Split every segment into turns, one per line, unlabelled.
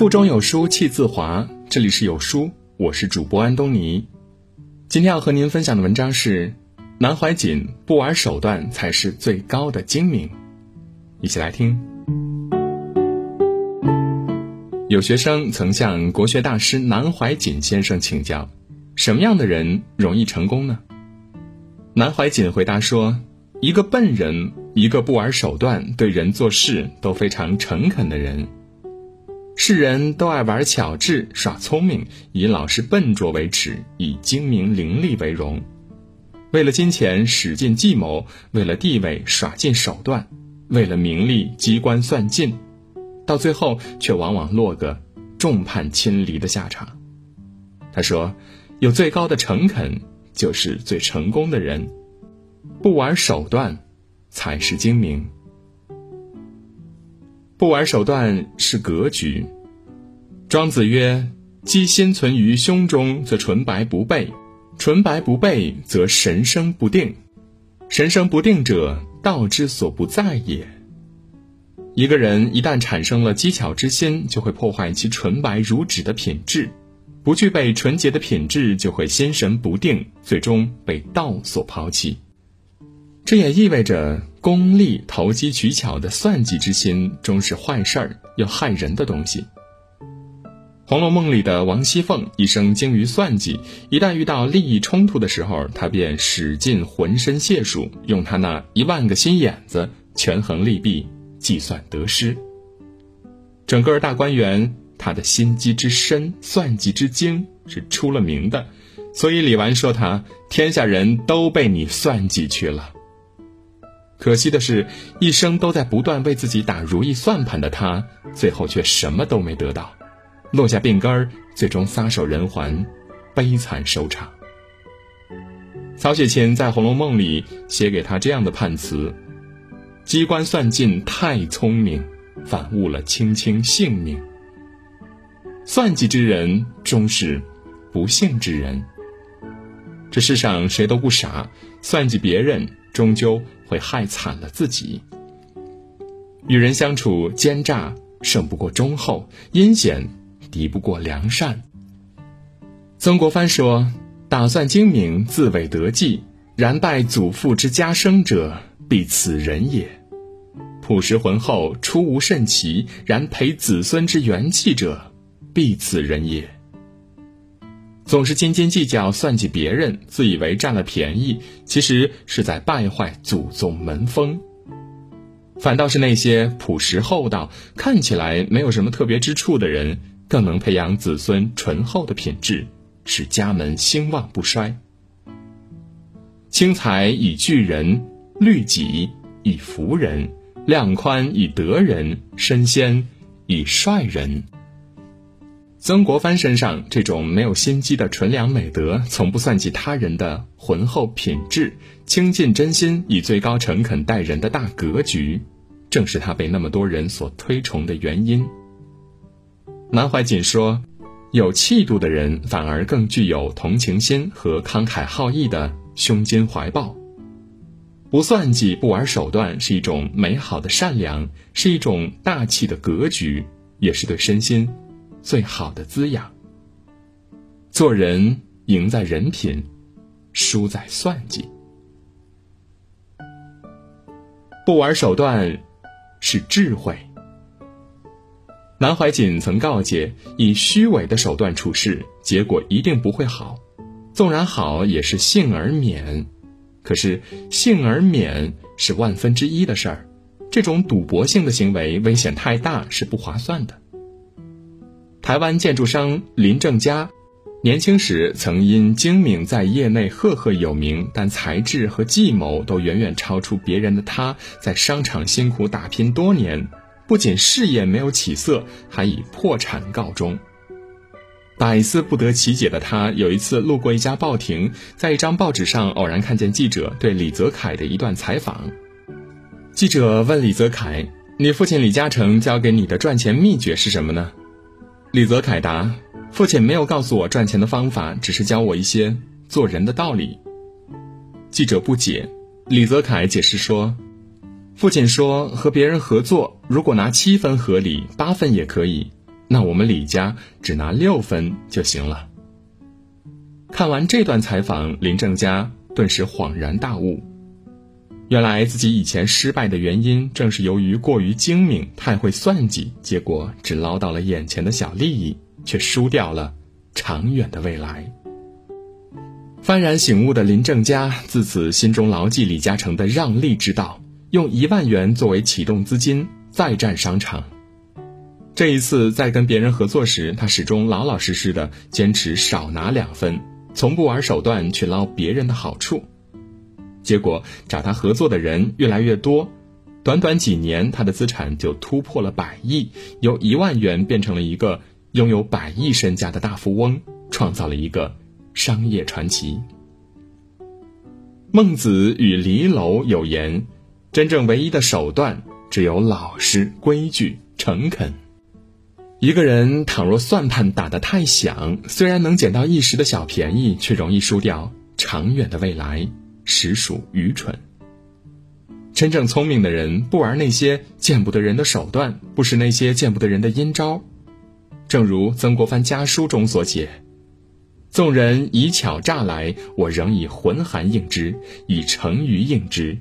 腹中有书气自华。这里是有书，我是主播安东尼。今天要和您分享的文章是：南怀瑾不玩手段才是最高的精明。一起来听。有学生曾向国学大师南怀瑾先生请教：什么样的人容易成功呢？南怀瑾回答说：一个笨人，一个不玩手段、对人做事都非常诚恳的人。世人都爱玩巧智、耍聪明，以老实笨拙为耻，以精明伶俐为荣。为了金钱使尽计谋，为了地位耍尽手段，为了名利机关算尽，到最后却往往落个众叛亲离的下场。他说：“有最高的诚恳，就是最成功的人；不玩手段，才是精明。”不玩手段是格局。庄子曰：“机心存于胸中，则纯白不备；纯白不备，则神生不定。神生不定者，道之所不在也。”一个人一旦产生了机巧之心，就会破坏其纯白如纸的品质；不具备纯洁的品质，就会心神不定，最终被道所抛弃。这也意味着。功利、投机取巧的算计之心，终是坏事儿，又害人的东西。《红楼梦》里的王熙凤一生精于算计，一旦遇到利益冲突的时候，她便使尽浑身解数，用她那一万个心眼子权衡利弊，计算得失。整个大观园，她的心机之深、算计之精是出了名的，所以李纨说她：“天下人都被你算计去了。”可惜的是，一生都在不断为自己打如意算盘的他，最后却什么都没得到，落下病根儿，最终撒手人寰，悲惨收场。曹雪芹在《红楼梦》里写给他这样的判词：机关算尽太聪明，反误了卿卿性命。算计之人终是不幸之人。这世上谁都不傻，算计别人终究。会害惨了自己。与人相处，奸诈胜不过忠厚，阴险敌不过良善。曾国藩说：“打算精明，自谓得计；然败祖父之家生者，必此人也。朴实浑厚，出无甚奇；然赔子孙之元气者，必此人也。”总是斤斤计较、算计别人，自以为占了便宜，其实是在败坏祖宗门风。反倒是那些朴实厚道、看起来没有什么特别之处的人，更能培养子孙醇厚的品质，使家门兴旺不衰。轻财以聚人，律己以服人，量宽以得人，身先以率人。曾国藩身上这种没有心机的纯良美德，从不算计他人的浑厚品质，倾尽真心以最高诚恳待人的大格局，正是他被那么多人所推崇的原因。南怀瑾说：“有气度的人反而更具有同情心和慷慨好义的胸襟怀抱。不算计、不玩手段，是一种美好的善良，是一种大气的格局，也是对身心。”最好的滋养。做人赢在人品，输在算计。不玩手段是智慧。南怀瑾曾告诫：以虚伪的手段处事，结果一定不会好；纵然好，也是幸而免。可是幸而免是万分之一的事儿，这种赌博性的行为危险太大，是不划算的。台湾建筑商林正佳，年轻时曾因精明在业内赫赫有名，但才智和计谋都远远超出别人的他，在商场辛苦打拼多年，不仅事业没有起色，还以破产告终。百思不得其解的他，有一次路过一家报亭，在一张报纸上偶然看见记者对李泽楷的一段采访。记者问李泽楷：“你父亲李嘉诚教给你的赚钱秘诀是什么呢？”李泽楷答：“父亲没有告诉我赚钱的方法，只是教我一些做人的道理。”记者不解，李泽楷解释说：“父亲说和别人合作，如果拿七分合理，八分也可以；那我们李家只拿六分就行了。看完这段采访，林正佳顿时恍然大悟，原来自己以前失败的原因，正是由于过于精明、太会算计，结果只捞到了眼前的小利益，却输掉了长远的未来。幡然醒悟的林正佳自此心中牢记李嘉诚的让利之道，用一万元作为启动资金，再战商场。这一次在跟别人合作时，他始终老老实实的坚持少拿两分，从不玩手段去捞别人的好处。结果找他合作的人越来越多，短短几年，他的资产就突破了百亿，由一万元变成了一个拥有百亿身家的大富翁，创造了一个。商业传奇。孟子与离楼有言：“真正唯一的手段，只有老实、规矩、诚恳。一个人倘若算盘打得太响，虽然能捡到一时的小便宜，却容易输掉长远的未来，实属愚蠢。真正聪明的人，不玩那些见不得人的手段，不使那些见不得人的阴招。正如曾国藩家书中所写。”纵人以巧诈来，我仍以浑寒应之，以诚于应之。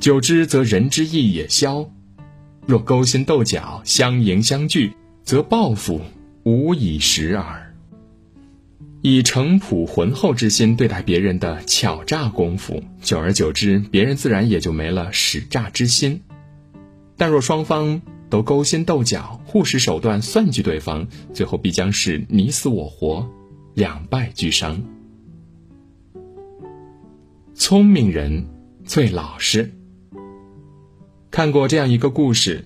久之，则人之义也消；若勾心斗角、相迎相拒，则报复无以时耳。以诚朴浑厚之心对待别人的巧诈功夫，久而久之，别人自然也就没了使诈之心。但若双方都勾心斗角、互使手段算计对方，最后必将是你死我活。两败俱伤。聪明人最老实。看过这样一个故事：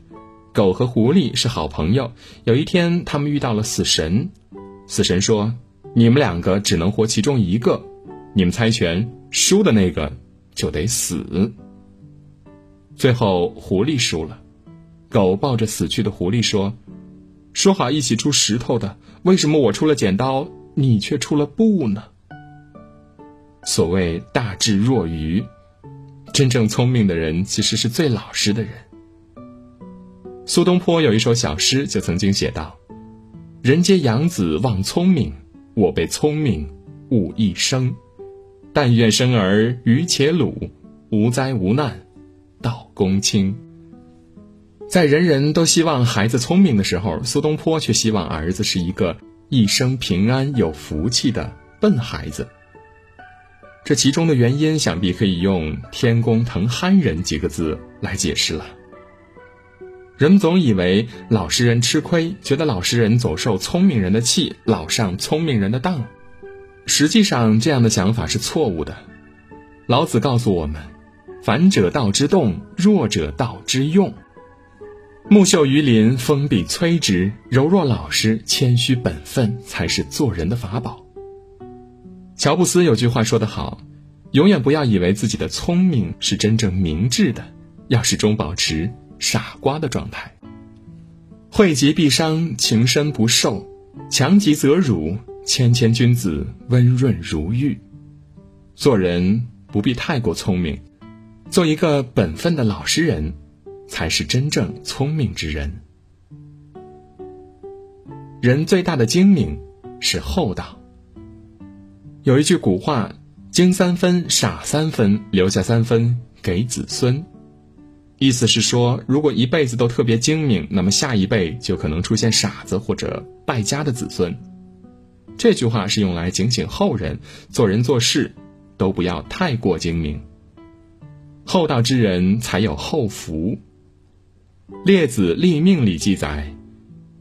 狗和狐狸是好朋友。有一天，他们遇到了死神。死神说：“你们两个只能活其中一个，你们猜拳，输的那个就得死。”最后，狐狸输了。狗抱着死去的狐狸说：“说好一起出石头的，为什么我出了剪刀？”你却出了布呢。所谓大智若愚，真正聪明的人其实是最老实的人。苏东坡有一首小诗，就曾经写道：“人皆养子望聪明，我被聪明误一生。但愿生儿愚且鲁，无灾无难到公卿。”在人人都希望孩子聪明的时候，苏东坡却希望儿子是一个。一生平安有福气的笨孩子，这其中的原因想必可以用“天公疼憨人”几个字来解释了。人们总以为老实人吃亏，觉得老实人总受聪明人的气，老上聪明人的当。实际上，这样的想法是错误的。老子告诉我们：“反者道之动，弱者道之用。”木秀于林，风必摧之。柔弱老实、谦虚本分，才是做人的法宝。乔布斯有句话说得好：“永远不要以为自己的聪明是真正明智的，要始终保持傻瓜的状态。”惠极必伤，情深不寿；强极则辱，谦谦君子，温润如玉。做人不必太过聪明，做一个本分的老实人。才是真正聪明之人。人最大的精明是厚道。有一句古话：“精三分，傻三分，留下三分给子孙。”意思是说，如果一辈子都特别精明，那么下一辈就可能出现傻子或者败家的子孙。这句话是用来警醒后人，做人做事都不要太过精明。厚道之人才有后福。《列子立命》里记载，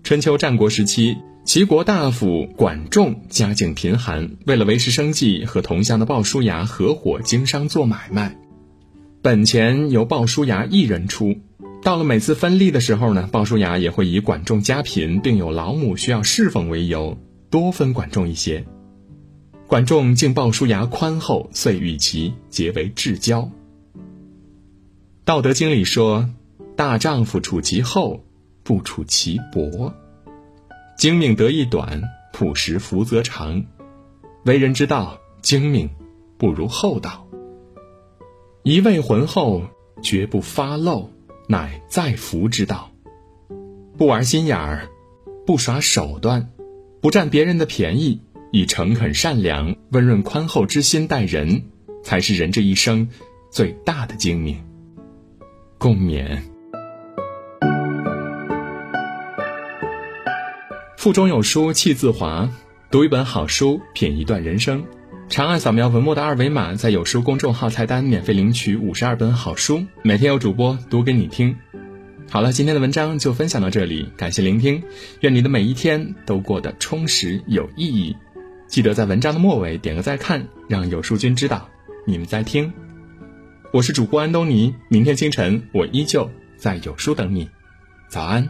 春秋战国时期，齐国大夫管仲家境贫寒，为了维持生计，和同乡的鲍叔牙合伙经商做买卖，本钱由鲍叔牙一人出。到了每次分利的时候呢，鲍叔牙也会以管仲家贫，并有老母需要侍奉为由，多分管仲一些。管仲敬鲍叔牙宽厚，遂与其结为至交。《道德经》里说。大丈夫处其厚，不处其薄。精明得意短，朴实福则长。为人之道，精明不如厚道。一味浑厚，绝不发漏，乃在福之道。不玩心眼儿，不耍手段，不占别人的便宜，以诚恳善良、温润宽厚之心待人，才是人这一生最大的精明。共勉。腹中有书气自华，读一本好书，品一段人生。长按扫描文末的二维码，在有书公众号菜单免费领取五十二本好书，每天有主播读给你听。好了，今天的文章就分享到这里，感谢聆听，愿你的每一天都过得充实有意义。记得在文章的末尾点个再看，让有书君知道你们在听。我是主播安东尼，明天清晨我依旧在有书等你，早安。